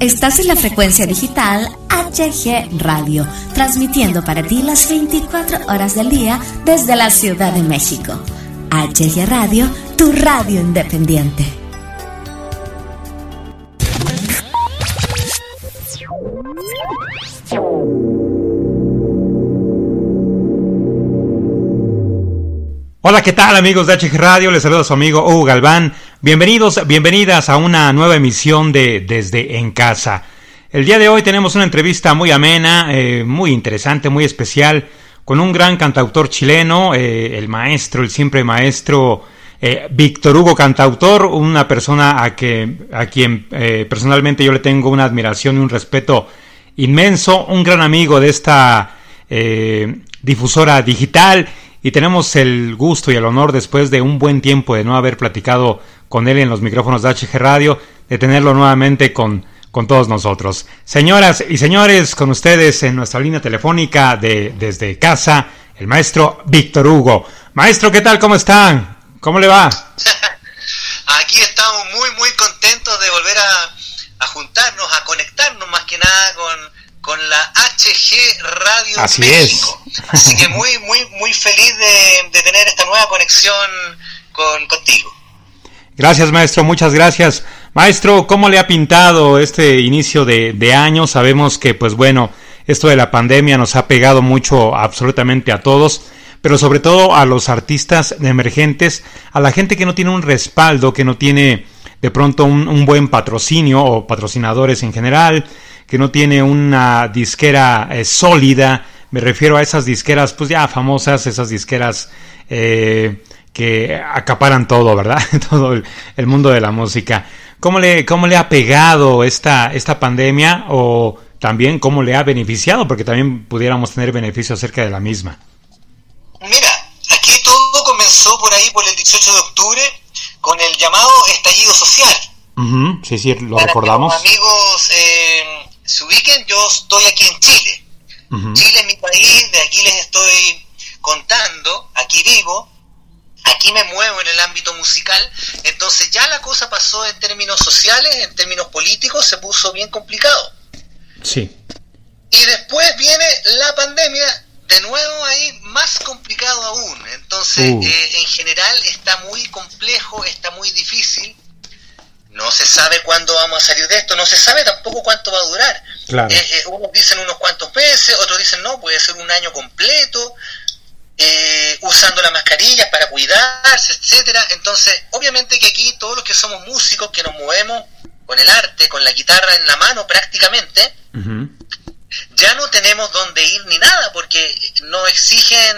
Estás en la frecuencia digital HG Radio, transmitiendo para ti las 24 horas del día desde la Ciudad de México. HG Radio, tu radio independiente. Hola, ¿qué tal amigos de HG Radio? Les saluda su amigo Hugo Galván. Bienvenidos, bienvenidas a una nueva emisión de Desde en Casa. El día de hoy tenemos una entrevista muy amena, eh, muy interesante, muy especial, con un gran cantautor chileno, eh, el maestro, el siempre maestro eh, Víctor Hugo Cantautor, una persona a, que, a quien personalmente yo le tengo una admiración y un respeto inmenso, un gran amigo de esta difusora digital y tenemos el gusto y el honor después de un buen tiempo de no haber platicado con él en los micrófonos de HG Radio, de tenerlo nuevamente con, con todos nosotros. Señoras y señores, con ustedes en nuestra línea telefónica de desde casa, el maestro Víctor Hugo. Maestro, ¿qué tal? ¿Cómo están? ¿Cómo le va? Aquí estamos muy, muy contentos de volver a, a juntarnos, a conectarnos más que nada con con la HG Radio Así México. Así que muy, muy, muy feliz de, tener esta nueva conexión con, contigo. Gracias, maestro, muchas gracias. Maestro, ¿cómo le ha pintado este inicio de, de año? Sabemos que, pues bueno, esto de la pandemia nos ha pegado mucho absolutamente a todos, pero sobre todo a los artistas emergentes, a la gente que no tiene un respaldo, que no tiene de pronto un, buen patrocinio o patrocinadores en general, que no tiene una disquera eh, sólida. Me refiero a esas disqueras, pues ya famosas, esas disqueras eh, que acaparan todo, ¿verdad? todo el, mundo de la música. ¿Cómo le, cómo le ha pegado esta, esta pandemia o también cómo le ha beneficiado? Porque también pudiéramos tener beneficio acerca de la misma. Mira, aquí todo comenzó por ahí, por el 18 de octubre, con el llamado estallido social. sí, sí, lo recordamos. amigos eh, se ubiquen, yo estoy aquí en Chile. Chile es mi país, de aquí les estoy contando, aquí vivo, aquí me muevo en el ámbito musical, entonces ya la cosa pasó en términos sociales, en términos políticos, se puso bien complicado. Sí. Y después viene la pandemia, de nuevo ahí más complicado aún. Entonces, uh. eh, en general está muy complejo, está muy difícil no se sabe cuándo vamos a salir de esto, no se sabe tampoco cuánto va a durar. Claro. Eh, eh, unos dicen unos cuantos meses, otros dicen no, puede ser un año completo, eh, usando las mascarillas para cuidarse, etcétera. Entonces, obviamente que aquí todos los que somos músicos, que nos movemos con el arte, con la guitarra en la mano prácticamente, ya no tenemos dónde ir ni nada, porque no exigen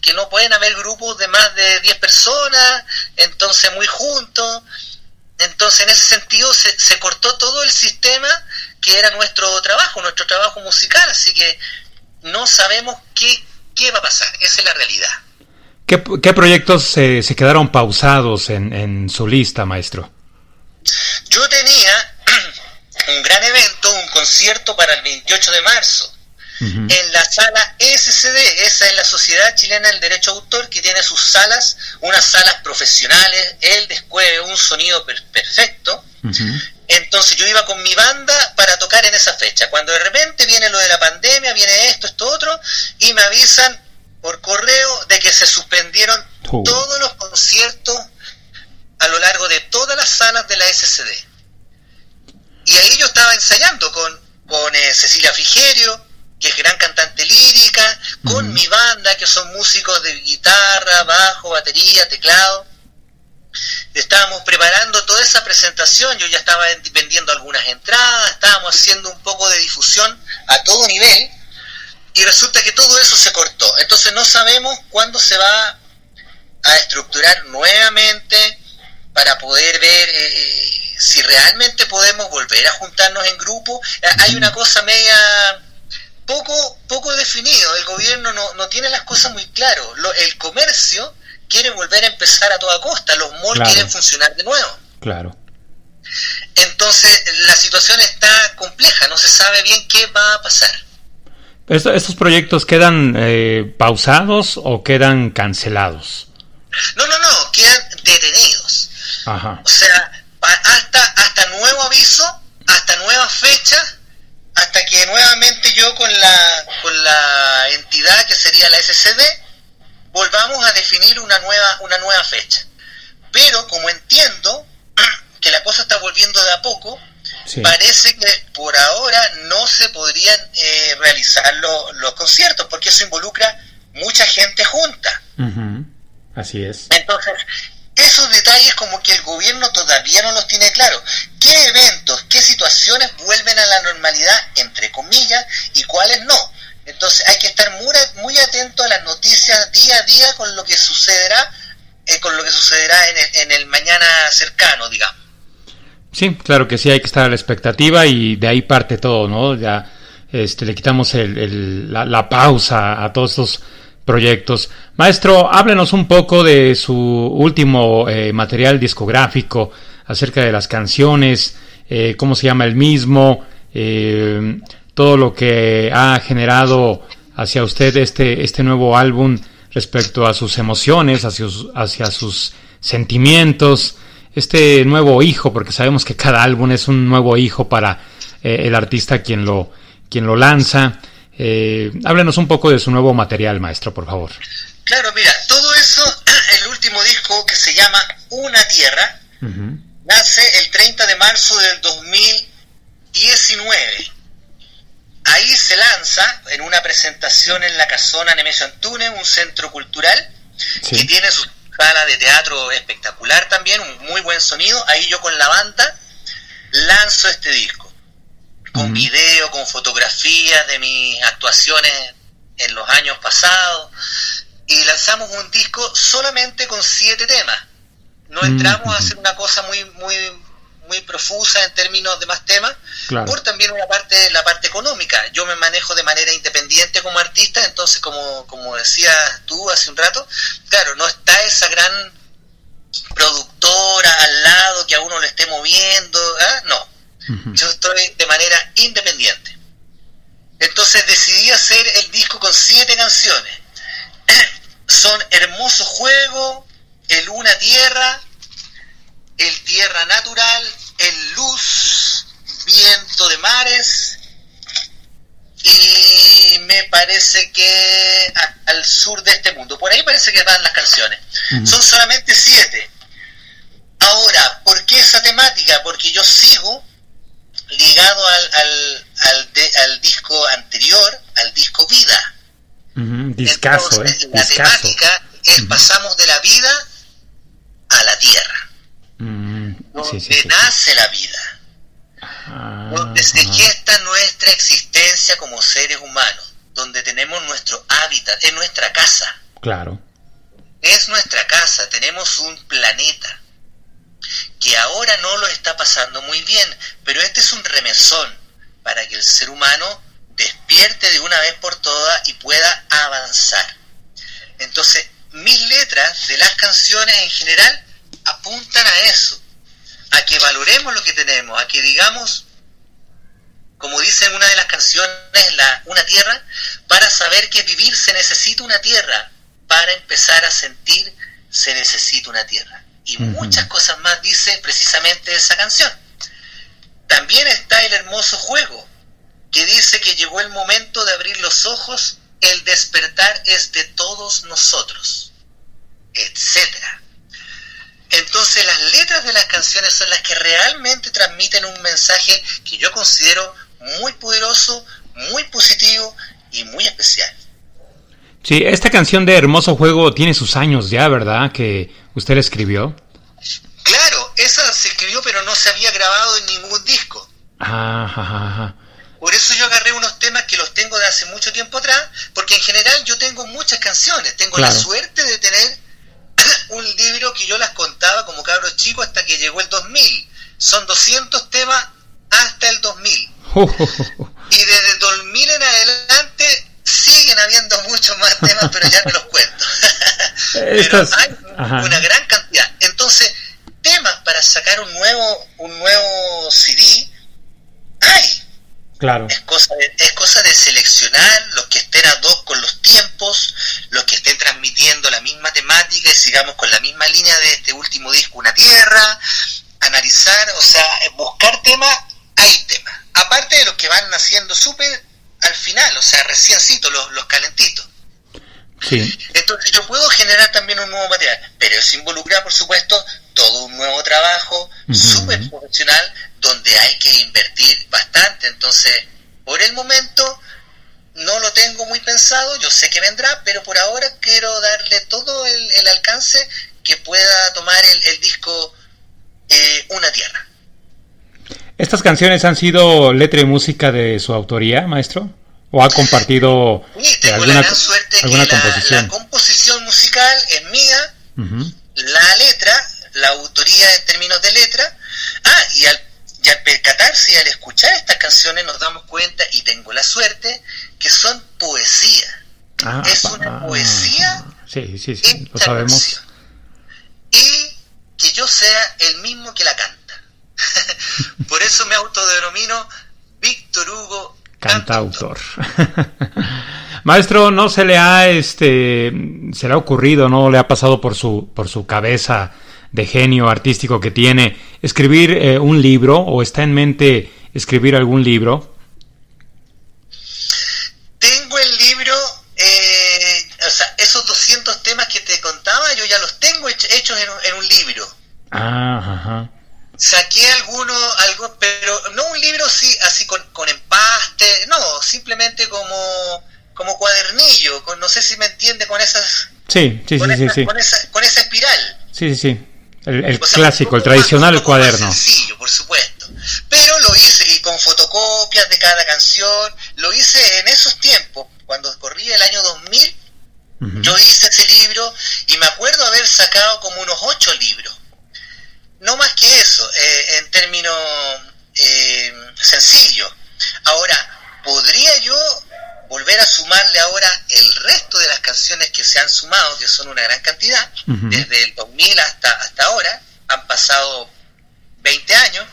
que no pueden haber grupos de más de 10 personas, entonces muy juntos. Entonces, en ese sentido, se, cortó todo el sistema que era nuestro trabajo, nuestro trabajo musical, así que no sabemos qué, qué va a pasar, esa es la realidad. ¿Qué, proyectos se, se quedaron pausados en, en su lista, maestro? Yo tenía un gran evento, un concierto para el 28 de marzo, en la sala SCD, esa es la Sociedad Chilena del Derecho Autor, que tiene sus salas, unas salas profesionales, el descueve, un sonido perfecto. Entonces yo iba con mi banda para tocar en esa fecha. Cuando de repente viene lo de la pandemia, viene esto, esto, otro, y me avisan por correo de que se suspendieron oh. todos los conciertos a lo largo de todas las salas de la SCD. Y ahí yo estaba ensayando con, con eh, Cecilia Frigerio, que es gran cantante lírica, con mi banda, que son músicos de guitarra, bajo, batería, teclado. Estábamos preparando toda esa presentación, yo ya estaba vendiendo algunas entradas, estábamos haciendo un poco de difusión a todo nivel, y resulta que todo eso se cortó. Entonces no sabemos cuándo se va a estructurar nuevamente para poder ver eh, eh, si realmente podemos volver a juntarnos en grupo. Hay una cosa media poco, poco definido. El gobierno no, no tiene las cosas muy claro. el comercio quiere volver a empezar a toda costa. Los malls quieren funcionar de nuevo. Claro. Entonces la situación está compleja. No se sabe bien qué va a pasar. ¿Estos proyectos quedan eh, pausados o quedan cancelados? No, no, no, quedan detenidos. Ajá. O sea, hasta, hasta nuevo aviso, hasta nueva fecha hasta que nuevamente yo con la, con la entidad que sería la SCD volvamos a definir una nueva, una nueva fecha. Pero como entiendo que la cosa está volviendo de a poco, parece que por ahora no se podrían eh, realizar los conciertos, porque eso involucra mucha gente junta. Así es. Entonces, esos detalles como que el gobierno todavía no los tiene claro. ¿Qué eventos, qué situaciones vuelven a la normalidad, entre comillas, y cuáles no? Entonces hay que estar muy, muy atento a las noticias día a día con lo que sucederá, eh, con lo que sucederá en el, en el mañana cercano, digamos. Sí, claro que sí, hay que estar a la expectativa y de ahí parte todo, ¿no? Ya este, le quitamos el, la, pausa a todos estos proyectos. Maestro, háblenos un poco de su último eh, material discográfico, acerca de las canciones, eh, cómo se llama el mismo, eh, todo lo que ha generado hacia usted este, este nuevo álbum respecto a sus emociones, hacia, hacia sus sentimientos, este nuevo hijo, porque sabemos que cada álbum es un nuevo hijo para el artista quien lo, quien lo lanza. Eh, háblenos un poco de su nuevo material, maestro, por favor. Claro, mira, todo eso, el último disco que se llama Una Tierra, nace el 30 de marzo del 2019. Ahí se lanza en una presentación en la Casona Nemesio Antunes, un centro cultural, que tiene su sala de teatro espectacular también, un muy buen sonido. Ahí yo con la banda lanzo este disco con video, con fotografías de mis actuaciones en los años pasados y lanzamos un disco solamente con siete temas. No entramos a hacer una cosa muy muy muy profusa en términos de más temas, por también una parte la parte económica. Yo me manejo de manera independiente como artista, entonces como como decías tú hace un rato, claro, no está esa gran productora al lado que a uno le esté moviendo, ¿ah? no yo estoy de manera independiente. Entonces decidí hacer el disco con siete canciones. Son Hermoso Juego, El Una Tierra, El Tierra Natural, El Luz, Viento de Mares y me parece que al sur de este mundo. Por ahí parece que van las canciones. Son solamente siete. Ahora, ¿por qué esa temática? Porque yo sigo ligado al, al, al, al disco anterior, al disco Vida. discaso, eh, La temática es pasamos de la vida a la tierra, donde nace la vida, ah, donde se gesta nuestra existencia como seres humanos, donde tenemos nuestro hábitat, es nuestra casa. Claro. Es nuestra casa, tenemos un planeta que ahora no lo está pasando muy bien, pero este es un remesón para que el ser humano despierte de una vez por todas y pueda avanzar. Entonces, mis letras de las canciones en general apuntan a eso, a que valoremos lo que tenemos, a que digamos, como dice en una de las canciones, la, una tierra, para saber que vivir se necesita una tierra, para empezar a sentir se necesita una tierra y muchas cosas más dice precisamente esa canción. También está el hermoso juego, que dice que llegó el momento de abrir los ojos, el despertar es de todos nosotros, etcétera. Entonces las letras de las canciones son las que realmente transmiten un mensaje que yo considero muy poderoso, muy positivo y muy especial. Sí, esta canción de Hermoso Juego tiene sus años ya, ¿verdad? Que usted la escribió. Claro, esa se escribió pero no se había grabado en ningún disco. Por eso yo agarré unos temas que los tengo de hace mucho tiempo atrás, porque en general yo tengo muchas canciones, tengo la suerte de tener un libro que yo las contaba como cabros chicos hasta que llegó el 2000. Son 200 temas hasta el 2000. y desde el 2000 en adelante siguen habiendo muchos más temas, pero ya no los cuento. pero hay una gran cantidad. Entonces, temas para sacar un nuevo, un nuevo CD, hay. Claro. Es cosa, de, es cosa de seleccionar los que estén a dos con los tiempos, los que estén transmitiendo la misma temática y sigamos con la misma línea de este último disco, Una Tierra, analizar, o sea, buscar temas, hay temas. Aparte de los que van naciendo súper al final, o sea, reciéncito, los, los calentitos. Sí. Entonces yo puedo generar también un nuevo material, pero eso involucra, por supuesto, todo un nuevo trabajo súper profesional donde hay que invertir bastante. Entonces, por el momento no lo tengo muy pensado, yo sé que vendrá, pero por ahora quiero darle todo el, alcance que pueda tomar el, disco eh, Una Tierra. ¿Estas canciones han sido letra y música de su autoría, maestro? ¿O ha compartido alguna, composición? La, composición musical es mía, la letra, la autoría en términos de letra. Ah, y al, y al percatarse y al escuchar estas canciones nos damos cuenta, y tengo la suerte, que son poesía. Ah, es una poesía. Sí, sí, sí, lo sabemos. Y que yo sea el mismo que la canta. Por eso me autodenomino Víctor Hugo Cantautor. Maestro, ¿no se le ha este se le ha ocurrido, no le ha pasado por su por su cabeza de genio artístico que tiene escribir eh, un libro o está en mente escribir algún libro? Tengo el libro, eh, o sea, esos 200 temas que te contaba, yo ya los tengo hechos en, un libro. Ah, ajá. Saqué alguno, algo, pero no un libro sí, así con, con empaste, no, simplemente como, como cuadernillo, con, no sé si me entiende con esas... Sí, sí, sí, sí, Con esa, con esa espiral. Sí, sí, sí. El, clásico, el tradicional cuaderno. Sencillo, por supuesto. Pero lo hice y con fotocopias de cada canción. Lo hice en esos tiempos, cuando corría el año 2000. Yo hice ese libro y me acuerdo haber sacado como unos ocho libros. No más que eso, en términos eh, sencillos. Ahora, ¿podría yo volver a sumarle ahora el resto de las canciones que se han sumado, que son una gran cantidad, desde el 2000 hasta, hasta ahora, han pasado 20 años,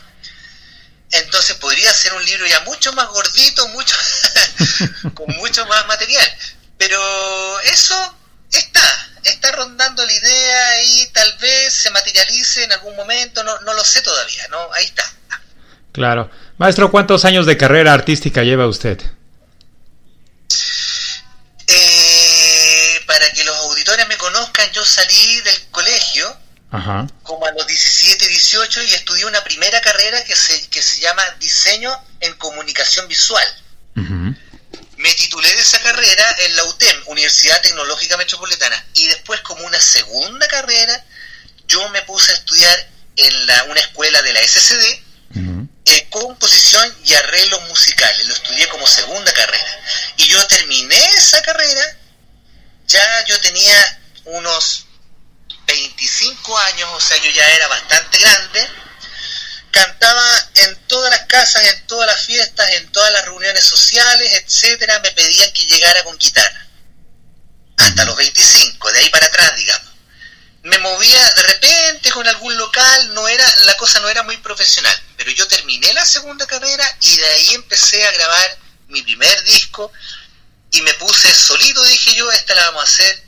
entonces podría ser un libro ya mucho más gordito, mucho con mucho más material. Pero eso está, está rondando la idea y tal vez se materialice en algún momento, no, no lo sé todavía, ¿no? Ahí está. Claro. Maestro, ¿cuántos años de carrera artística lleva usted? Eh, para que los auditores me conozcan, yo salí del colegio como a los 17, 18 y estudié una primera carrera que se, que se llama Diseño en Comunicación Visual. Me titulé de esa carrera en la UTEM, Universidad Tecnológica Metropolitana, y después como una segunda carrera yo me puse a estudiar en la, una escuela de la SCD, eh, composición y arreglos musicales. Lo estudié como segunda carrera. Y yo terminé esa carrera, ya yo tenía unos 25 años, o sea, yo ya era bastante grande. Cantaba en todas las casas, en todas las fiestas, en todas las reuniones sociales, etcétera. Me pedían que llegara con guitarra. Hasta los 25, de ahí para atrás, digamos me movía de repente con algún local, no era, la cosa no era muy profesional, pero yo terminé la segunda carrera y de ahí empecé a grabar mi primer disco y me puse solito, dije yo, esta la vamos a hacer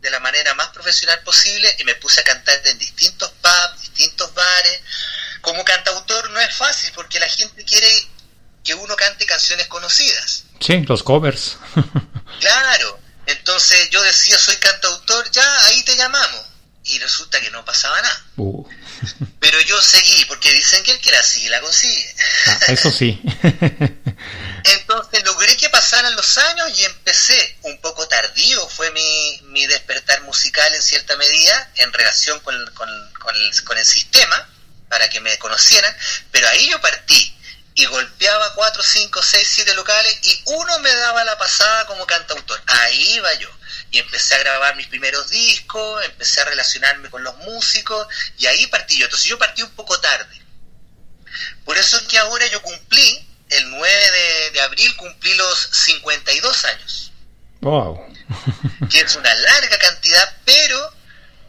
de la manera más profesional posible y me puse a cantar en distintos pubs, distintos bares. Como cantautor no es fácil porque la gente quiere que uno cante canciones conocidas. Sí, los covers. claro, entonces yo decía soy cantautor, ya ahí te llamamos y resulta que no pasaba nada. Uh. Pero yo seguí, porque dicen que el que la sigue la consigue. Ah, eso sí. Entonces logré que pasaran los años y empecé, un poco tardío fue mi, mi despertar musical en cierta medida, en relación con, con, el, con el sistema, para que me conocieran, pero ahí yo partí y golpeaba 4, 5, 6, 7 locales y uno me daba la pasada como cantautor. Ahí iba yo y empecé a grabar mis primeros discos, empecé a relacionarme con los músicos y ahí partí yo. Entonces yo partí un poco tarde. Por eso es que ahora yo cumplí, el 9 de, abril cumplí los 52 años. Wow. que es una larga cantidad, pero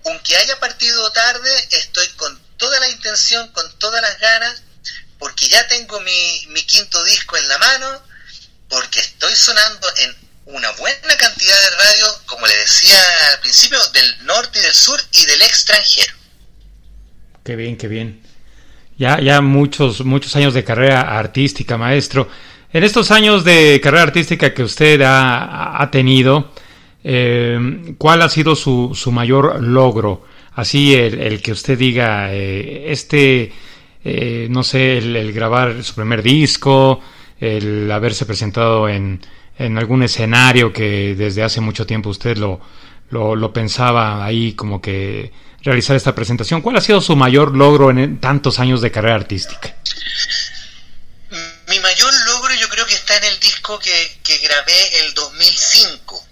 aunque haya partido tarde, estoy con toda la intención, con todas las ganas, porque ya tengo mi, mi quinto disco en la mano, porque estoy sonando en una buena cantidad de radio, como le decía al principio, del norte y del sur y del extranjero. Qué bien, qué bien. ya, ya muchos, muchos años de carrera artística, maestro. En estos años de carrera artística que usted ha, tenido, eh, ¿cuál ha sido su, su mayor logro? Así el, que usted diga, eh, este, eh, no sé, el, grabar su primer disco, el haberse presentado en, en algún escenario que desde hace mucho tiempo usted lo, lo, pensaba ahí como que realizar esta presentación. ¿Cuál ha sido su mayor logro en tantos años de carrera artística? Mi mayor logro yo creo que está en el disco que, que grabé el 2005,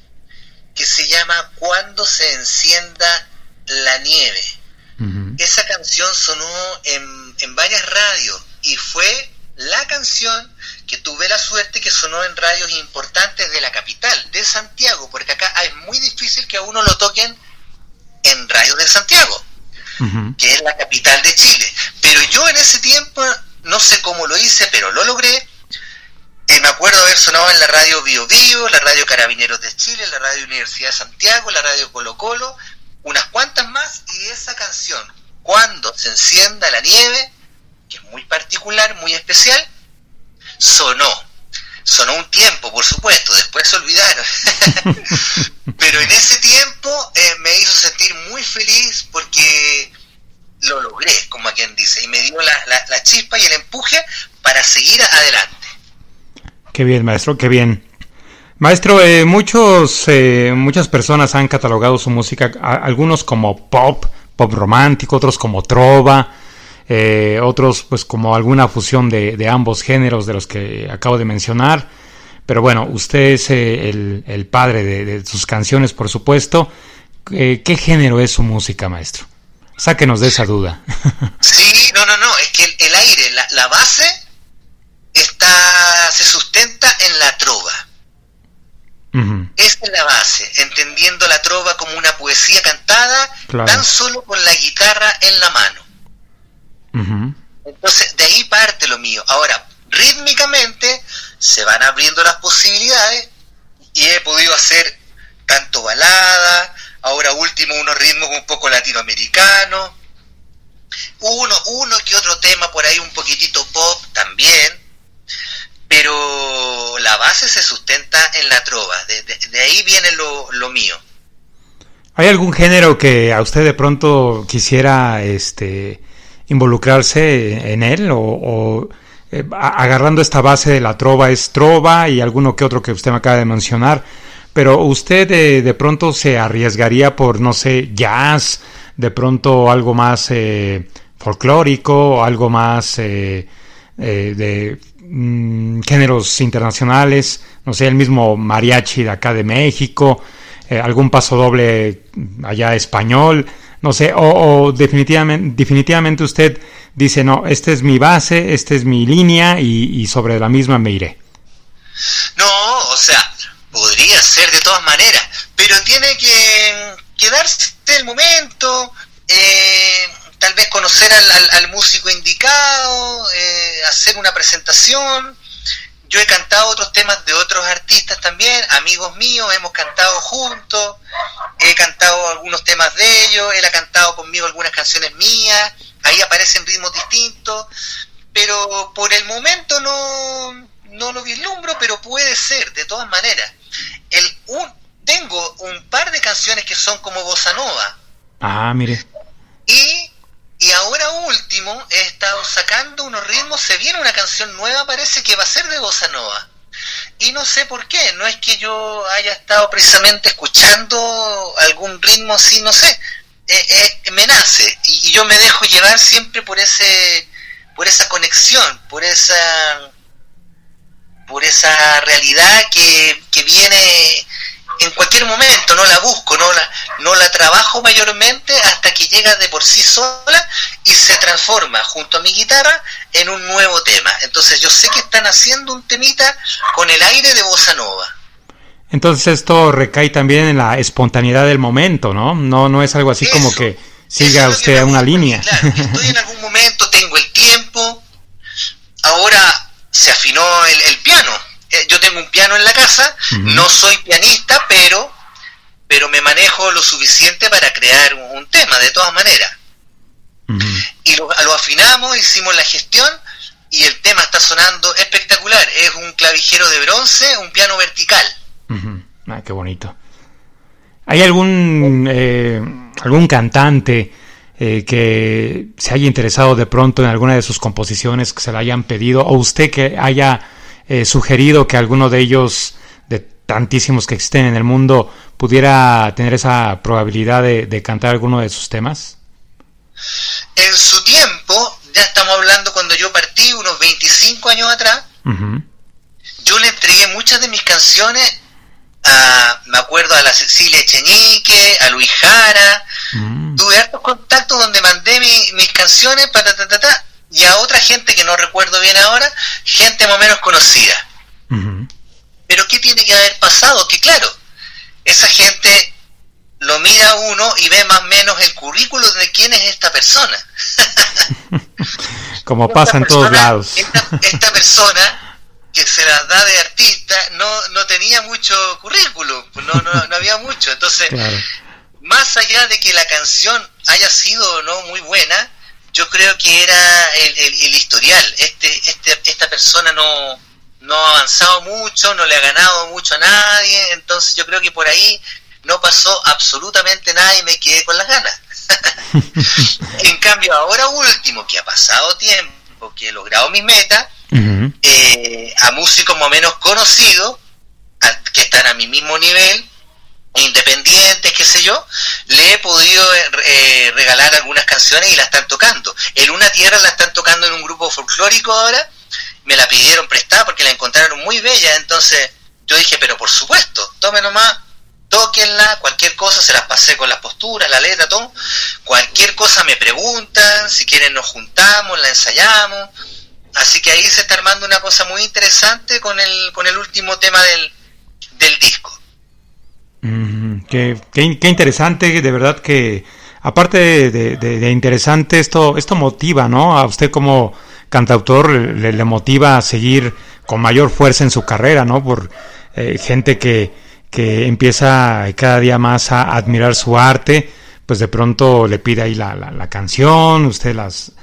que se llama Cuando se encienda la nieve. Esa canción sonó en, en varias radios y fue la canción que tuve la suerte que sonó en radios importantes de la capital, de Santiago, porque acá es muy difícil que a uno lo toquen en radios de Santiago, que es la capital de Chile. Pero yo en ese tiempo, no sé cómo lo hice, pero lo logré. Eh, me acuerdo haber sonado en la radio Bio Bio, la radio Carabineros de Chile, la radio Universidad de Santiago, la radio Colo Colo, unas cuantas más y esa canción, Cuando se encienda la nieve, que es muy particular, muy especial, sonó. Sonó un tiempo, por supuesto, después se olvidaron. Pero en ese tiempo eh, me hizo sentir muy feliz porque lo logré, como a quien dice, y me dio la, chispa y el empuje para seguir adelante. Qué bien, maestro, qué bien. Maestro, eh, muchos, eh, muchas personas han catalogado su música, algunos como pop, pop romántico, otros como trova, eh, otros pues como alguna fusión de, ambos géneros de los que acabo de mencionar. Pero bueno, usted es el, padre de, sus canciones, por supuesto. ¿Qué género es su música, maestro? Sáquenos de esa duda. sí, no, no, no, es que el, aire, la, base, está, se sustenta en la trova esa es la base, entendiendo la trova como una poesía cantada tan solo con la guitarra en la mano. Entonces, de ahí parte lo mío. Ahora, rítmicamente se van abriendo las posibilidades y he podido hacer tanto balada, ahora último unos ritmos un poco latinoamericanos, uno, uno que otro tema por ahí un poquitito pop también, pero la base se sustenta en la trova, de, ahí viene lo, mío. ¿Hay algún género que a usted de pronto quisiera este, involucrarse en él o, eh, agarrando esta base de la trova es trova y alguno que otro que usted me acaba de mencionar, pero usted de pronto se arriesgaría por, no sé, jazz, de pronto algo más eh, folclórico, algo más eh, de Mm, géneros internacionales, no sé, el mismo mariachi de acá de México, eh, algún paso doble allá español, no sé, o, definitivamente, definitivamente usted dice, no, esta es mi base, esta es mi línea y, sobre la misma me iré. No, o sea, podría ser de todas maneras, pero tiene que, quedarse el momento, eh, tal vez conocer al, músico indicado, eh, hacer una presentación. Yo he cantado otros temas de otros artistas también, amigos míos, hemos cantado juntos, he cantado algunos temas de ellos, él ha cantado conmigo algunas canciones mías, ahí aparecen ritmos distintos, pero por el momento no, no lo vislumbro, pero puede ser, de todas maneras. El, un, tengo un par de canciones que son como bossa nova. Ah, mire. Y y ahora último, he estado sacando unos ritmos, se viene una canción nueva, parece que va a ser de Bossa Nova. Y no sé por qué, no es que yo haya estado precisamente escuchando algún ritmo así, no sé, eh, eh, me nace y, yo me dejo llevar siempre por ese por esa conexión, por esa por esa realidad que, que viene en cualquier momento, no la busco, no la, no la trabajo mayormente hasta que llega de por sí sola y se transforma junto a mi guitarra en un nuevo tema. Entonces yo sé que están haciendo un temita con el aire de bossa nova. Entonces esto recae también en la espontaneidad del momento, ¿no? No, no es algo así como que siga usted a una línea. estoy en algún momento, tengo el tiempo, ahora se afinó el piano, eh, yo tengo un piano en la casa, no soy pianista, pero, pero me manejo lo suficiente para crear un, tema, de todas maneras. Y lo, lo afinamos, hicimos la gestión y el tema está sonando espectacular. Es un clavijero de bronce, un piano vertical. Ah, qué bonito. ¿Hay algún, eh, algún cantante eh, que se haya interesado de pronto en alguna de sus composiciones, que se la hayan pedido, o usted que haya eh, sugerido que alguno de ellos, de tantísimos que existen en el mundo, pudiera tener esa probabilidad de, cantar alguno de sus temas? En su tiempo, ya estamos hablando cuando yo partí, unos 25 años atrás, yo le entregué muchas de mis canciones me acuerdo a la Cecilia Echeñique, a Luis Jara, mm. tuve hartos contactos donde mandé mis canciones para y a otra gente que no recuerdo bien ahora, gente más o menos conocida. Pero ¿qué tiene que haber pasado? Que claro, esa gente lo mira uno y ve más o menos el currículo de quién es esta persona. Como pasa en todos lados. esta persona que se las da de artista no, no tenía mucho currículum, pues no, no, no había mucho. Entonces, más allá de que la canción haya sido no muy buena, yo creo que era el, el, historial. Este, este, esta persona no, no ha avanzado mucho, no le ha ganado mucho a nadie, entonces yo creo que por ahí no pasó absolutamente nada y me quedé con las ganas. en cambio, ahora último, que ha pasado tiempo, que he logrado mis metas, eh, a músicos más o menos conocidos, que están a mi mismo nivel, independientes, qué sé yo, le he podido eh, eh, regalar algunas canciones y la están tocando. En Una Tierra la están tocando en un grupo folclórico ahora, me la pidieron prestada porque la encontraron muy bella, entonces yo dije, pero por supuesto, tome nomás, tóquenla, cualquier cosa, se las pasé con las posturas, la letra, todo, cualquier cosa me preguntan, si quieren nos juntamos, la ensayamos, Así que ahí se está armando una cosa muy interesante con el, con el último tema del, del disco. Qué, qué, interesante, de verdad que aparte de, interesante, esto, esto motiva, ¿no? A usted como cantautor le, motiva a seguir con mayor fuerza en su carrera, ¿no? Por eh, gente que, que empieza cada día más a admirar su arte, pues de pronto le pide ahí la, la, la canción, usted las,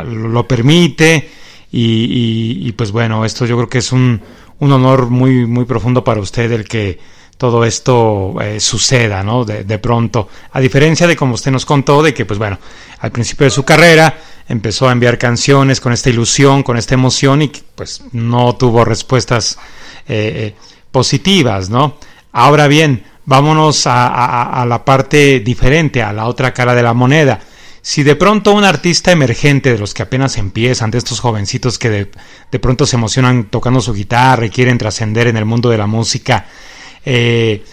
lo permite y, y, pues bueno, esto yo creo que es un, un, honor muy, muy profundo para usted el que todo esto eh, suceda, ¿no? De, de, pronto. A diferencia de como usted nos contó, de que pues bueno, al principio de su carrera empezó a enviar canciones con esta ilusión, con esta emoción y pues no tuvo respuestas eh, eh, positivas, ¿no? Ahora bien, vámonos a, la parte diferente, a la otra cara de la moneda si de pronto un artista emergente de los que apenas empiezan, de estos jovencitos que de, pronto se emocionan tocando su guitarra y quieren trascender en el mundo de la música, eh,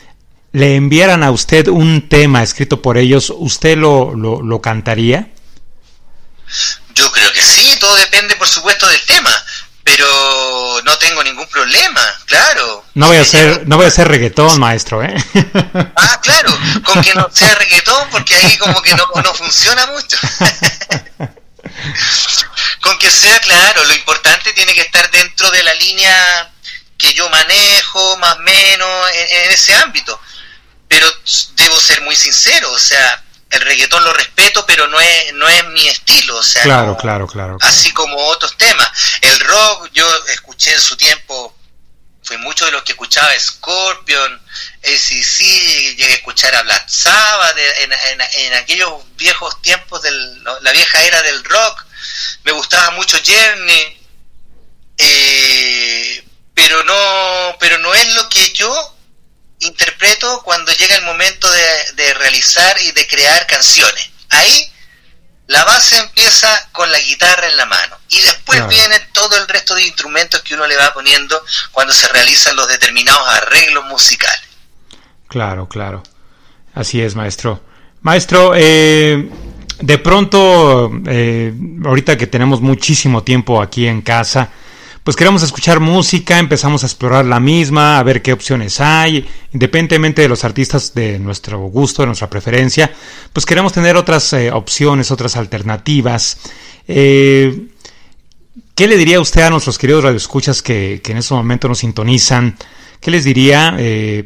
le enviaran a usted un tema escrito por ellos, ¿usted lo, lo, lo cantaría? Yo creo que sí, todo depende por supuesto del tema pero no tengo ningún problema, claro. No voy a hacer, no voy a hacer reggaetón, maestro, ¿eh? Ah, claro, con que no sea reggaetón, porque ahí como que no, no funciona mucho. con que sea claro, lo importante tiene que estar dentro de la línea que yo manejo, más o menos, en ese ámbito. Pero debo ser muy sincero, o sea, el reggaetón lo respeto, pero no es, no es mi estilo, o sea, claro, claro, claro, así como otros temas. El rock, yo escuché en su tiempo, fui mucho de los que escuchaba Scorpion, ACC, llegué a escuchar a Black Sabbath, en, en, aquellos viejos tiempos de la vieja era del rock, me gustaba mucho Journey, eh, pero no, pero no es lo que yo interpreto cuando llega el momento de, realizar y de crear canciones. Ahí la base empieza con la guitarra en la mano y después viene todo el resto de instrumentos que uno le va poniendo cuando se realizan los determinados arreglos musicales. Claro, claro. Así es, maestro. Maestro, eh, de pronto, eh, ahorita que tenemos muchísimo tiempo aquí en casa, pues queremos escuchar música, empezamos a explorar la misma, a ver qué opciones hay, independientemente de los artistas de nuestro gusto, de nuestra preferencia, pues queremos tener otras eh, opciones, otras alternativas. Eh, ¿Qué le diría usted a nuestros queridos radioescuchas que, en este momento nos sintonizan? ¿Qué les diría eh,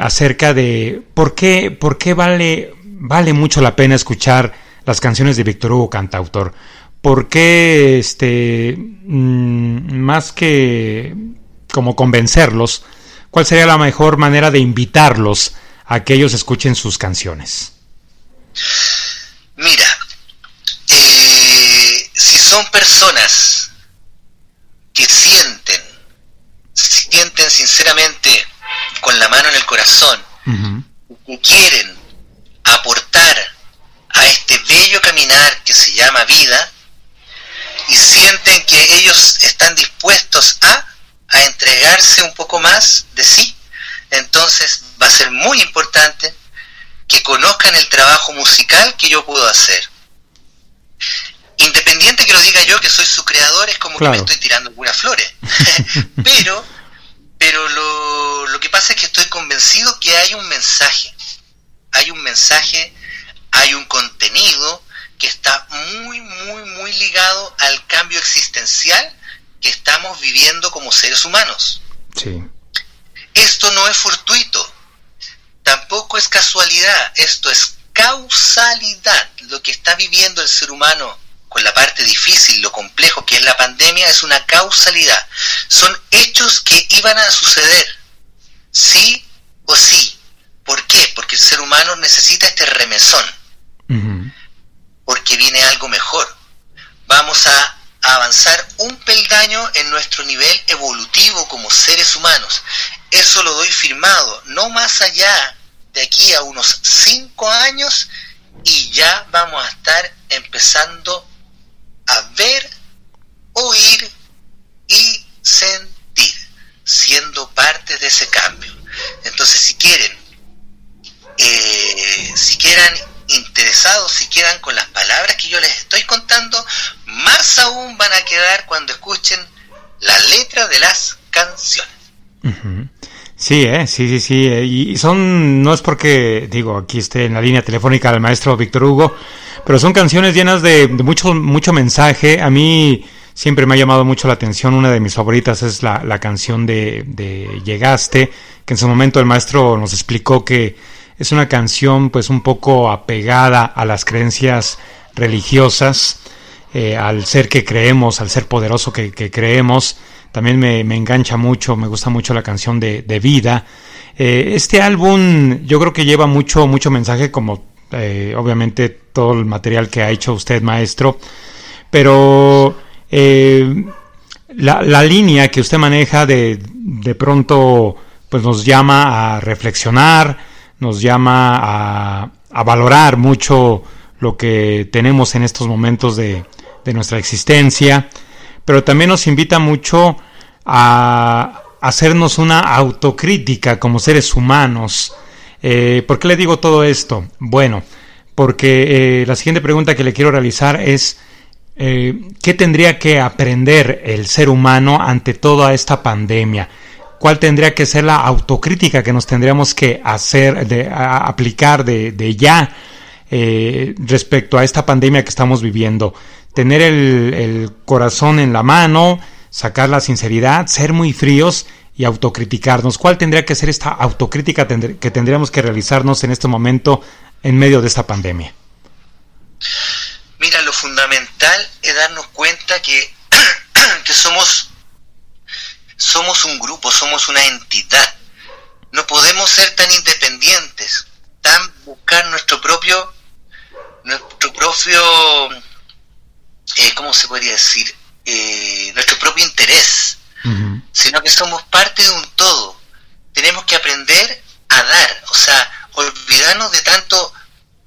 acerca de por qué, por qué vale, vale mucho la pena escuchar las canciones de Víctor Hugo Cantautor. ¿Por qué, este, mm, más que como convencerlos, cuál sería la mejor manera de invitarlos a que ellos escuchen sus canciones? Mira, eh, si son personas que sienten, sienten sinceramente con la mano en el corazón, que quieren aportar a este bello caminar que se llama vida, sienten que ellos están dispuestos a, a entregarse un poco más de sí, entonces va a ser muy importante que conozcan el trabajo musical que yo puedo hacer. Independiente que lo diga yo, que soy su creador, es como que me estoy tirando algunas flores. pero pero lo, lo que pasa es que estoy convencido que hay un mensaje. Hay un mensaje, hay un contenido que está muy, muy, muy ligado al cambio existencial que estamos viviendo como seres humanos. Sí. Esto no es fortuito, tampoco es casualidad, esto es causalidad. Lo que está viviendo el ser humano con la parte difícil, lo complejo que es la pandemia, es una causalidad. Son hechos que iban a suceder, sí o sí. ¿Por qué? Porque el ser humano necesita este remesón. Porque viene algo mejor. Vamos a avanzar un peldaño en nuestro nivel evolutivo como seres humanos. Eso lo doy firmado, no más allá de aquí a unos cinco años y ya vamos a estar empezando a ver, oír y sentir, siendo parte de ese cambio. Entonces, si quieren, eh, si quieran interesados, si quedan con las palabras que yo les estoy contando, más aún van a quedar cuando escuchen la letra de las canciones. Sí, eh, sí, sí, sí. Eh, y son, no es porque, digo, aquí esté en la línea telefónica del maestro Víctor Hugo, pero son canciones llenas de, mucho, mucho mensaje. A mí siempre me ha llamado mucho la atención. Una de mis favoritas es la, la canción de, de Llegaste, que en su momento el maestro nos explicó que es una canción pues un poco apegada a las creencias religiosas, eh, al ser que creemos, al ser poderoso que, que creemos también me, engancha mucho, me gusta mucho la canción de, Vida. Eh, este álbum yo creo que lleva mucho, mucho mensaje, como eh, obviamente todo el material que ha hecho usted, maestro, pero eh, la, línea que usted maneja de, de pronto pues nos llama a reflexionar, nos llama a, valorar mucho lo que tenemos en estos momentos de, de nuestra existencia pero también nos invita mucho a hacernos una autocrítica como seres humanos. Eh, ¿Por qué le digo todo esto? Bueno, porque eh, la siguiente pregunta que le quiero realizar es, eh, ¿qué tendría que aprender el ser humano ante toda esta pandemia? ¿Cuál tendría que ser la autocrítica que nos tendríamos que hacer, de, aplicar de, ya respecto a esta pandemia que estamos viviendo? tener el, corazón en la mano, sacar la sinceridad, ser muy fríos y autocriticarnos. ¿Cuál tendría que ser esta autocrítica que tendríamos que realizarnos en este momento en medio de esta pandemia? Mira, lo fundamental es darnos cuenta que, que somos, somos un grupo, somos una entidad. No podemos ser tan independientes, tan buscar nuestro propio, nuestro propio eh, ¿cómo se podría decir? Eh, nuestro propio interés, sino que somos parte de un todo. Tenemos que aprender a dar, o sea, olvidarnos de tanto,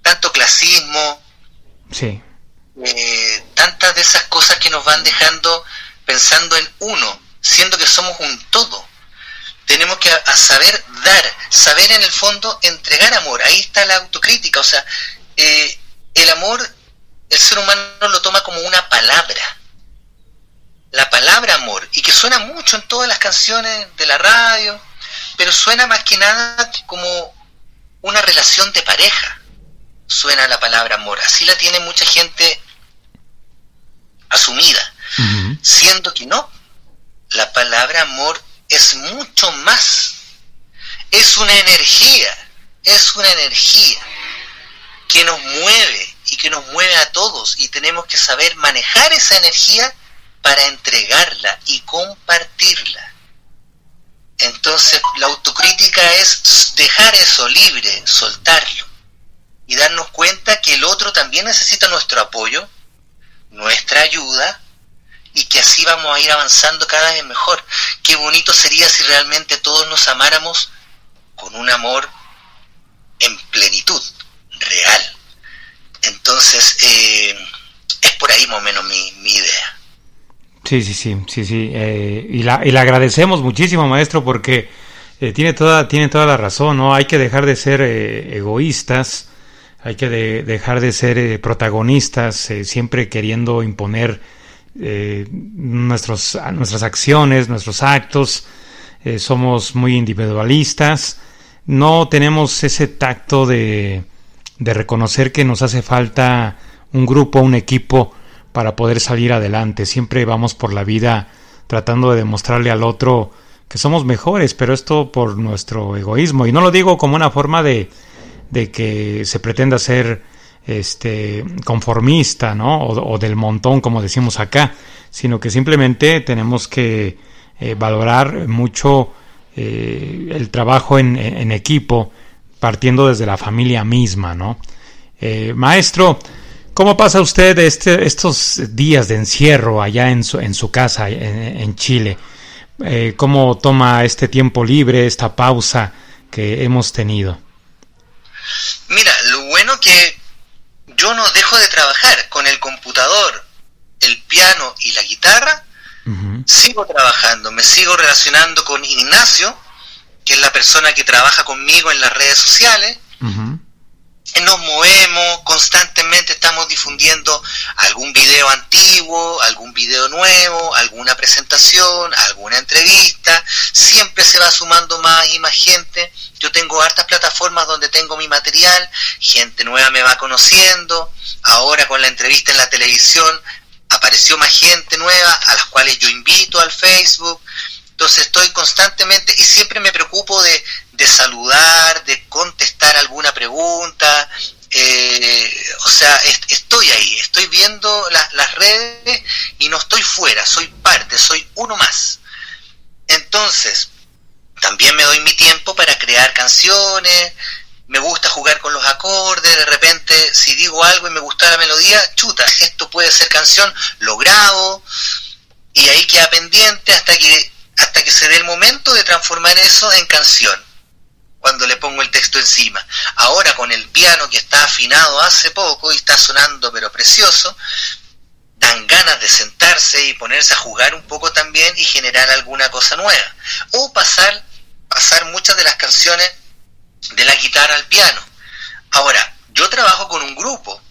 tanto clasismo, sí. eh, tantas de esas cosas que nos van dejando pensando en uno, siendo que somos un todo. Tenemos que saber dar, saber en el fondo entregar amor. Ahí está la autocrítica, o sea, eh, el amor el ser humano lo toma como una palabra. La palabra amor, y que suena mucho en todas las canciones de la radio, pero suena más que nada como una relación de pareja. Suena la palabra amor. Así la tiene mucha gente asumida, siendo que no. La palabra amor es mucho más. Es una energía, es una energía que nos mueve, y que nos mueve a todos y tenemos que saber manejar esa energía para entregarla y compartirla. Entonces la autocrítica es dejar eso libre, soltarlo y darnos cuenta que el otro también necesita nuestro apoyo, nuestra ayuda y que así vamos a ir avanzando cada vez mejor. Qué bonito sería si realmente todos nos amáramos con un amor en plenitud, real. Entonces, eh, es por ahí más o menos mi, mi idea. Sí, sí, sí, sí, sí. Eh, y, la, y le agradecemos muchísimo, maestro, porque eh, tiene, toda, tiene toda la razón, ¿no? Hay que dejar de ser egoístas, hay que dejar de ser protagonistas, siempre queriendo imponer nuestros, nuestras acciones, nuestros actos. somos muy individualistas no tenemos ese tacto de, de reconocer que nos hace falta un grupo, un equipo para poder salir adelante. Siempre vamos por la vida tratando de demostrarle al otro que somos mejores, pero esto por nuestro egoísmo. Y no lo digo como una forma de, de que se pretenda ser este conformista, ¿no? O, del montón, como decimos acá, sino que simplemente tenemos que eh, valorar mucho eh, el trabajo en, equipo partiendo desde la familia misma, ¿no? Eh, maestro, ¿cómo pasa usted este, estos días de encierro allá en su, en su casa en, Chile? Eh, ¿Cómo toma este tiempo libre, esta pausa que hemos tenido? Mira, lo bueno que yo no dejo de trabajar con el computador, el piano y la guitarra sigo trabajando, me sigo relacionando con Ignacio, que es la persona que trabaja conmigo en las redes sociales. Nos movemos constantemente, estamos difundiendo algún video antiguo, algún video nuevo, alguna presentación, alguna entrevista. Siempre se va sumando más y más gente. Yo tengo hartas plataformas donde tengo mi material, gente nueva me va conociendo. Ahora con la entrevista en la televisión apareció más gente nueva a las cuales yo invito al Facebook. Entonces estoy constantemente y siempre me preocupo de, saludar, de contestar alguna pregunta. Eh, o sea, estoy ahí, estoy viendo las redes y no estoy fuera, soy parte, soy uno más. Entonces, también me doy mi tiempo para crear canciones, me gusta jugar con los acordes, de repente si digo algo y me gusta la melodía, chuta, esto puede ser canción, lo grabo y ahí queda pendiente hasta que hasta que se dé el momento de transformar eso en canción cuando le pongo el texto encima. Ahora con el piano que está afinado hace poco y está sonando pero precioso, dan ganas de sentarse y ponerse a jugar un poco también y generar alguna cosa nueva. O pasar, pasar muchas de las canciones de la guitarra al piano. Ahora, yo trabajo con un grupo.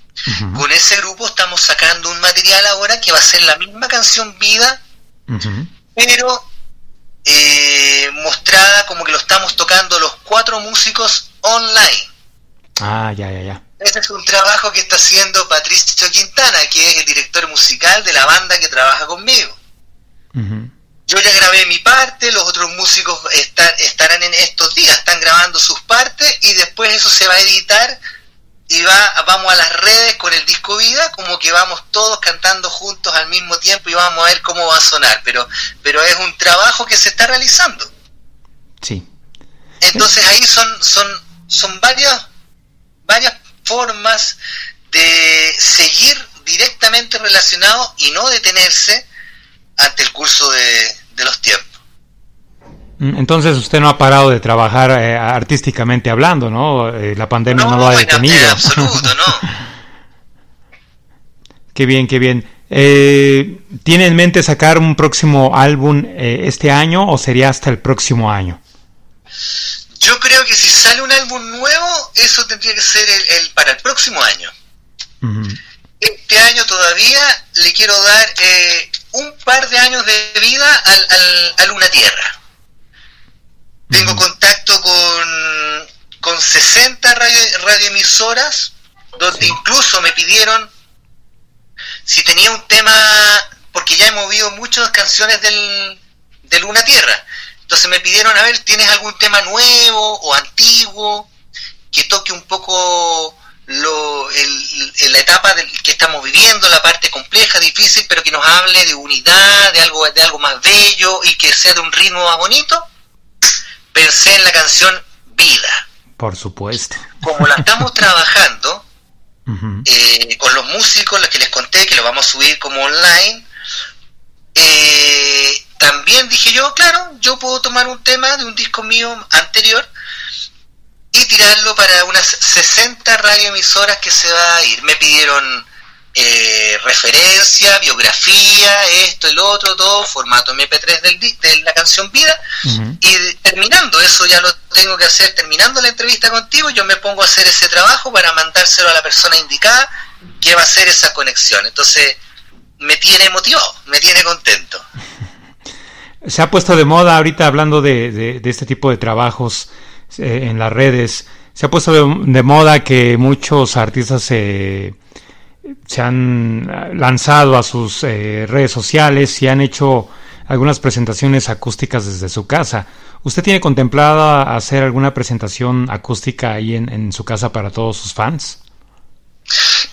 Con ese grupo estamos sacando un material ahora que va a ser la misma canción Vida, pero eh, mostrada como que lo estamos tocando los cuatro músicos online. Ah, ya, ya, ya. Ese es un trabajo que está haciendo Patricio Quintana, que es el director musical de la banda que trabaja conmigo. Yo ya grabé mi parte, los otros músicos estarán en estos días, están grabando sus partes y después eso se va a editar y va, vamos a las redes con el disco Vida, como que vamos todos cantando juntos al mismo tiempo y vamos a ver cómo va a sonar, pero, pero es un trabajo que se está realizando. Sí. Entonces ahí son, son, son varias, varias formas de seguir directamente relacionado y no detenerse ante el curso de, los tiempos. Entonces usted no ha parado de trabajar eh, artísticamente hablando, ¿no? Eh, la pandemia no, lo ha detenido. En absoluto, no. qué bien, qué bien. Eh, ¿Tiene en mente sacar un próximo álbum este año o sería hasta el próximo año? Yo creo que si sale un álbum nuevo, eso tendría que ser el, para el próximo año. Este año todavía le quiero dar un par de años de vida al, a Luna Tierra. Tengo contacto con, con 60 radio, radioemisoras, donde incluso me pidieron si tenía un tema, porque ya he movido muchas canciones del, de Luna Tierra. Entonces me pidieron, a ver, ¿tienes algún tema nuevo o antiguo que toque un poco lo, el, la etapa del, que estamos viviendo, la parte compleja, difícil, pero que nos hable de unidad, de algo, de algo más bello y que sea de un ritmo más bonito, pensé en la canción Vida. Por supuesto. Como la estamos trabajando eh, con los músicos, los que les conté que lo vamos a subir como online, eh, también dije yo, claro, yo puedo tomar un tema de un disco mío anterior y tirarlo para unas 60 radioemisoras que se va a ir. Me pidieron eh, referencia, biografía, esto, el otro, todo, formato MP3 del, de la canción Vida. Y terminando, eso ya lo tengo que hacer, terminando la entrevista contigo, yo me pongo a hacer ese trabajo para mandárselo a la persona indicada que va a hacer esa conexión. Entonces, me tiene motivado, me tiene contento. Se ha puesto de moda ahorita hablando de, de este tipo de trabajos eh, en las redes. Se ha puesto de, moda que muchos artistas se, se han lanzado a sus eh, redes sociales y han hecho algunas presentaciones acústicas desde su casa. ¿Usted tiene contemplada hacer alguna presentación acústica ahí en, en su casa para todos sus fans?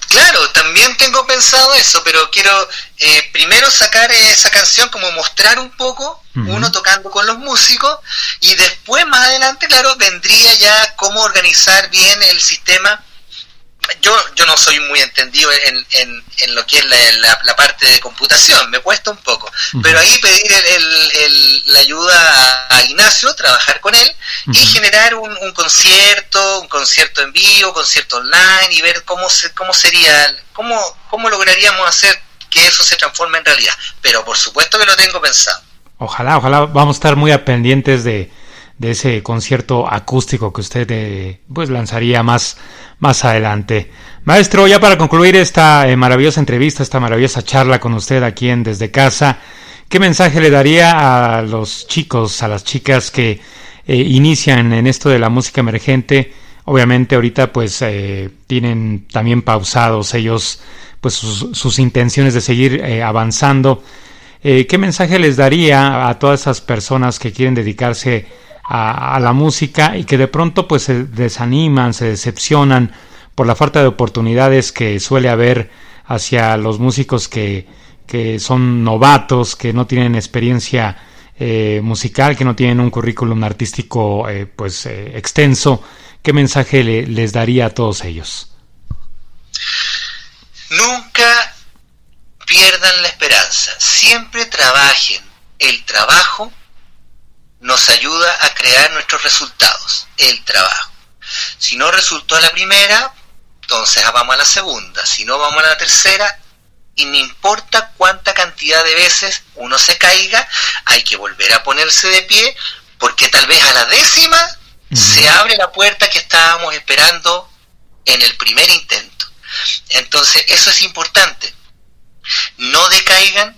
Claro, también tengo pensado eso, pero quiero eh, primero sacar esa canción, como mostrar un poco, uno tocando con los músicos, y después más adelante, claro, vendría ya cómo organizar bien el sistema yo, yo no soy muy entendido en, en, lo que es la, parte de computación, me cuesta un poco, pero ahí pedir el, la ayuda a, Ignacio, trabajar con él y generar un, concierto, un concierto en vivo, concierto online y ver cómo, se, cómo sería, cómo, cómo lograríamos hacer que eso se transforme en realidad. Pero por supuesto que lo tengo pensado. Ojalá, ojalá vamos a estar muy pendientes de, de ese concierto acústico que usted eh, pues lanzaría más, más adelante. Maestro, ya para concluir esta eh, maravillosa entrevista, esta maravillosa charla con usted aquí en Desde Casa, ¿qué mensaje le daría a los chicos, a las chicas que eh, inician en esto de la música emergente? Obviamente ahorita pues tienen también pausados ellos pues sus, sus intenciones de seguir avanzando. ¿Qué mensaje les daría a todas esas personas que quieren dedicarse a, la música y que de pronto pues se desaniman, se decepcionan por la falta de oportunidades que suele haber hacia los músicos que, que son novatos, que no tienen experiencia eh, musical, que no tienen un currículum artístico eh, pues eh, extenso. ¿Qué mensaje le, les daría a todos ellos? Nunca pierdan la esperanza, siempre trabajen. El trabajo nos ayuda a crear nuestros resultados, el trabajo. Si no resultó la primera, entonces vamos a la segunda. Si no, vamos a la tercera. Y no importa cuánta cantidad de veces uno se caiga, hay que volver a ponerse de pie, porque tal vez a la décima se abre la puerta que estábamos esperando en el primer intento. Entonces, eso es importante. No decaigan,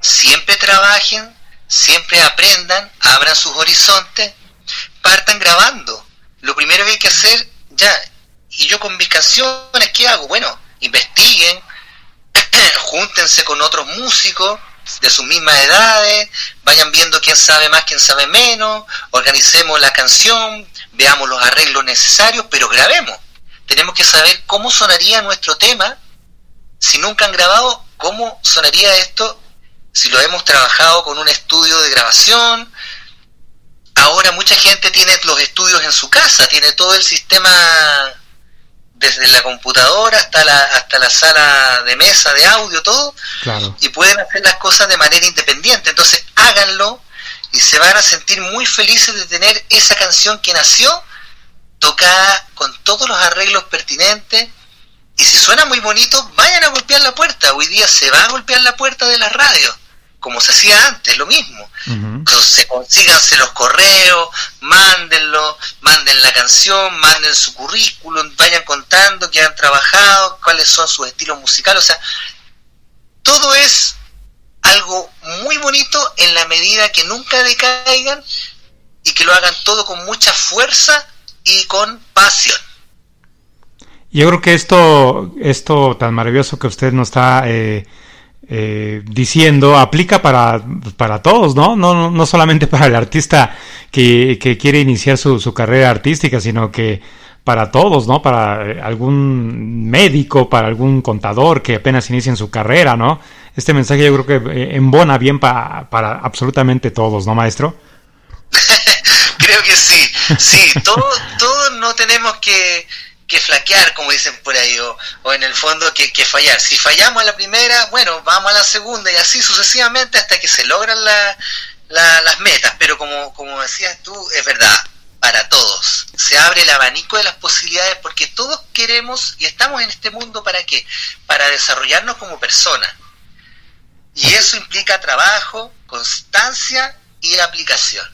siempre trabajen, siempre aprendan, abran sus horizontes, partan grabando. Lo primero que hay que hacer, ya, y yo con mis canciones, ¿qué hago? Bueno, investiguen, júntense con otros músicos de sus mismas edades, vayan viendo quién sabe más, quién sabe menos, organicemos la canción, veamos los arreglos necesarios, pero grabemos. Tenemos que saber cómo sonaría nuestro tema, si nunca han grabado, cómo sonaría esto si lo hemos trabajado con un estudio de grabación. Ahora mucha gente tiene los estudios en su casa, tiene todo el sistema desde la computadora hasta la, hasta la sala de mesa de audio, todo, y pueden hacer las cosas de manera independiente. Entonces háganlo y se van a sentir muy felices de tener esa canción que nació tocada con todos los arreglos pertinentes. Y si suena muy bonito, vayan a golpear la puerta. Hoy día se va a golpear la puerta de las radios como se hacía antes, lo mismo. Se consíganse los correos, mándenlo, manden la canción, manden su currículum, vayan contando qué han trabajado, cuáles son sus estilos musicales, o sea, todo es algo muy bonito en la medida que nunca decaigan y que lo hagan todo con mucha fuerza y con pasión. Yo creo que esto, esto tan maravilloso que usted nos está eh, eh, diciendo aplica para, para todos, ¿no? ¿no? No solamente para el artista que, quiere iniciar su, carrera artística, sino que para todos, ¿no? Para eh, algún médico, para algún contador que apenas inicia en su carrera, ¿no? Este mensaje yo creo que eh, embona bien para absolutamente todos, ¿no, maestro? creo que sí, sí, todos, todos no tenemos que, que flaquear, como dicen por ahí, o, en el fondo que, que, fallar. Si fallamos a la primera, bueno, vamos a la segunda y así sucesivamente hasta que se logran la, las metas. Pero como, como decías tú, es verdad, para todos. Se abre el abanico de las posibilidades porque todos queremos y estamos en este mundo para qué? Para desarrollarnos como personas. Y eso implica trabajo, constancia y aplicación.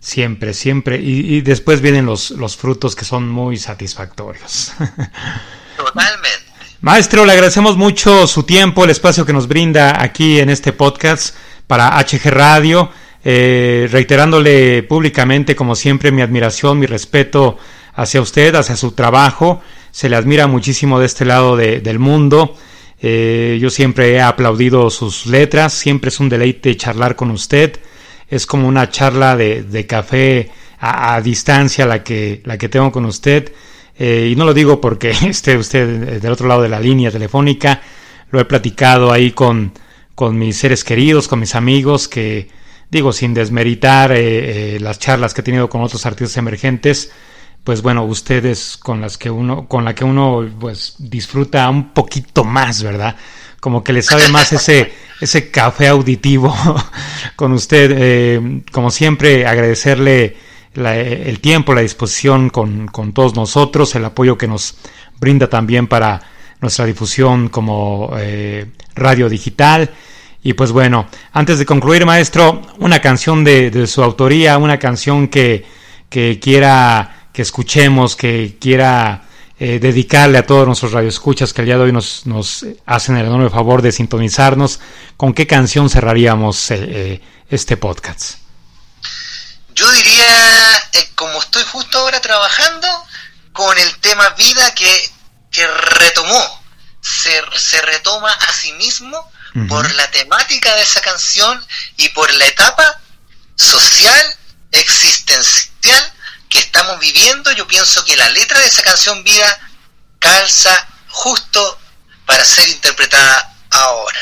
Siempre, siempre. Y, después vienen los, los frutos que son muy satisfactorios. Totalmente. Maestro, le agradecemos mucho su tiempo, el espacio que nos brinda aquí en este podcast para HG Radio. Eh, reiterándole públicamente, como siempre, mi admiración, mi respeto hacia usted, hacia su trabajo. Se le admira muchísimo de este lado del mundo. Eh, yo siempre he aplaudido sus letras, siempre es un deleite charlar con usted. Es como una charla de, café a, distancia la que, la que tengo con usted. Eh, y no lo digo porque esté usted del otro lado de la línea telefónica. Lo he platicado ahí con, con mis seres queridos, con mis amigos que digo, sin desmeritar eh, eh, las charlas que he tenido con otros artistas emergentes, pues bueno, ustedes con las que uno, con la que uno pues disfruta un poquito más, ¿verdad? Como que le sabe más ese, ese café auditivo con usted. Eh, como siempre, agradecerle el tiempo, la disposición con, con, todos nosotros, el apoyo que nos brinda también para nuestra difusión como radio digital y pues bueno, antes de concluir, maestro, una canción de, su autoría, una canción que, quiera que escuchemos, que quiera eh, dedicarle a todos nuestros radioescuchas que el día de hoy nos, nos hacen el enorme favor de sintonizarnos. ¿Con qué canción cerraríamos eh, eh, este podcast? Yo diría, como estoy justo ahora trabajando, con el tema vida que, que retomó, se, se retoma a sí mismo por la temática de esa canción y por la etapa social, existencial que estamos viviendo, yo pienso que la letra de esa canción Vida calza justo para ser interpretada ahora.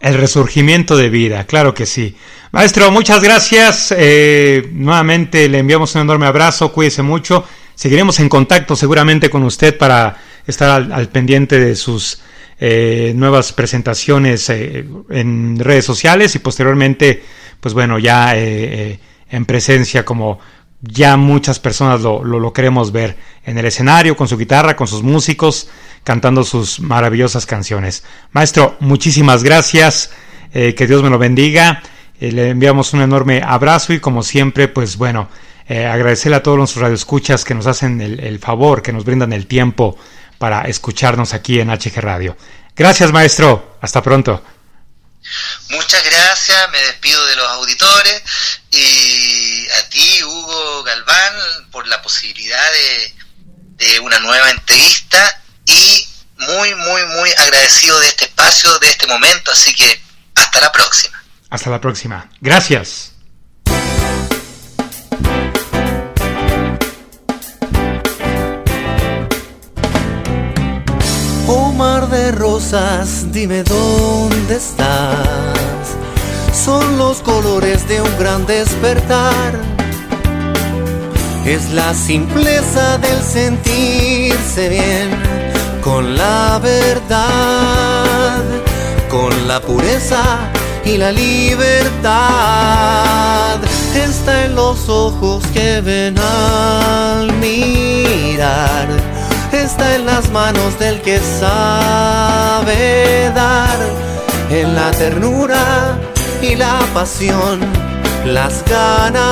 El resurgimiento de vida, claro que sí. Maestro, muchas gracias. Eh, nuevamente le enviamos un enorme abrazo, cuídese mucho. Seguiremos en contacto seguramente con usted para estar al pendiente de sus eh, nuevas presentaciones eh, en redes sociales y posteriormente, pues bueno, ya en presencia como ya muchas personas lo, lo, queremos ver en el escenario, con su guitarra, con sus músicos, cantando sus maravillosas canciones. Maestro, muchísimas gracias, que Dios me lo bendiga, le enviamos un enorme abrazo y como siempre, pues bueno, agradecerle a todos nuestros radioescuchas que nos hacen el, el favor, que nos brindan el tiempo para escucharnos aquí en HG Radio. Gracias, maestro. Hasta pronto. Muchas gracias, me despido de los auditores y a ti, Hugo Galván, por la posibilidad de, de una nueva entrevista y muy, muy, muy agradecido de este espacio, de este momento, así que hasta la próxima. Hasta la próxima. Gracias. Rosas, dime dónde estás. Son los colores de un gran despertar. Es la simpleza del sentirse bien con la verdad, con la pureza y la libertad. Está en los ojos que ven al mirar está en las manos del que sabe dar, en la ternura y la pasión, las ganas.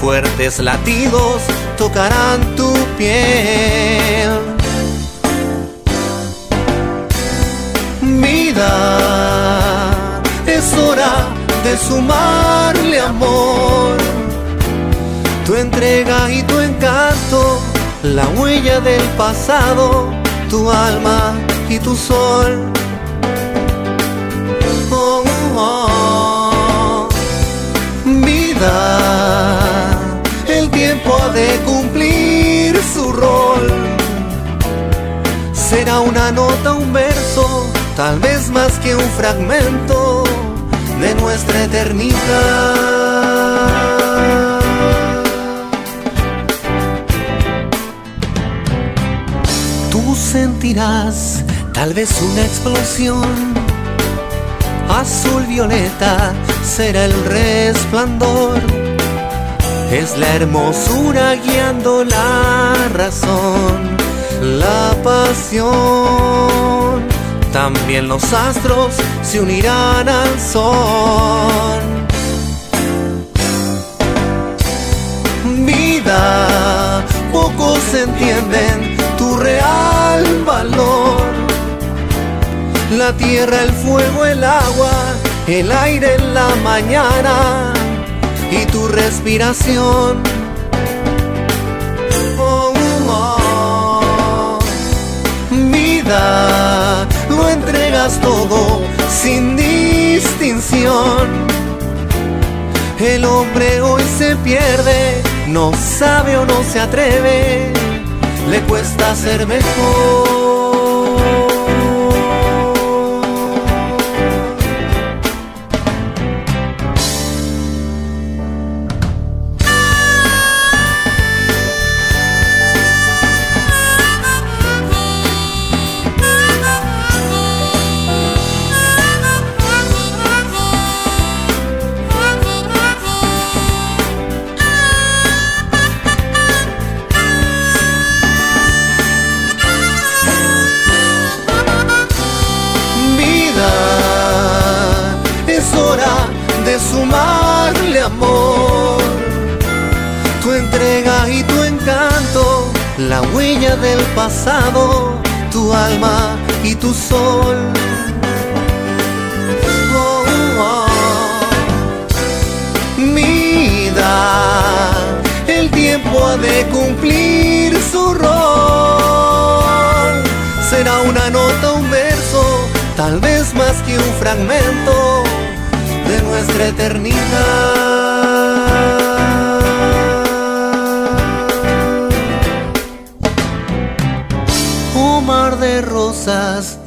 Fuertes latidos tocarán tu piel. Vida, es hora de sumarle amor. Tu entrega y tu encanto la huella del pasado, tu alma y tu sol. Oh, oh, oh. Vida, el tiempo ha de cumplir su rol. Será una nota, un verso, tal vez más que un fragmento de nuestra eternidad. Sentirás tal vez una explosión. Azul violeta será el resplandor. Es la hermosura guiando la razón, la pasión. También los astros se unirán al sol. Vida, pocos entienden real valor. La tierra, el fuego, el agua, el aire en la mañana y tu respiración. Oh, oh. Vida, lo entregas todo sin distinción. El hombre hoy se pierde, no sabe o no se atreve le cuesta ser mejor. Huella del pasado, tu alma y tu sol. Oh, oh. Mira, el tiempo ha de cumplir su rol. Será una nota, un verso, tal vez más que un fragmento de nuestra eternidad.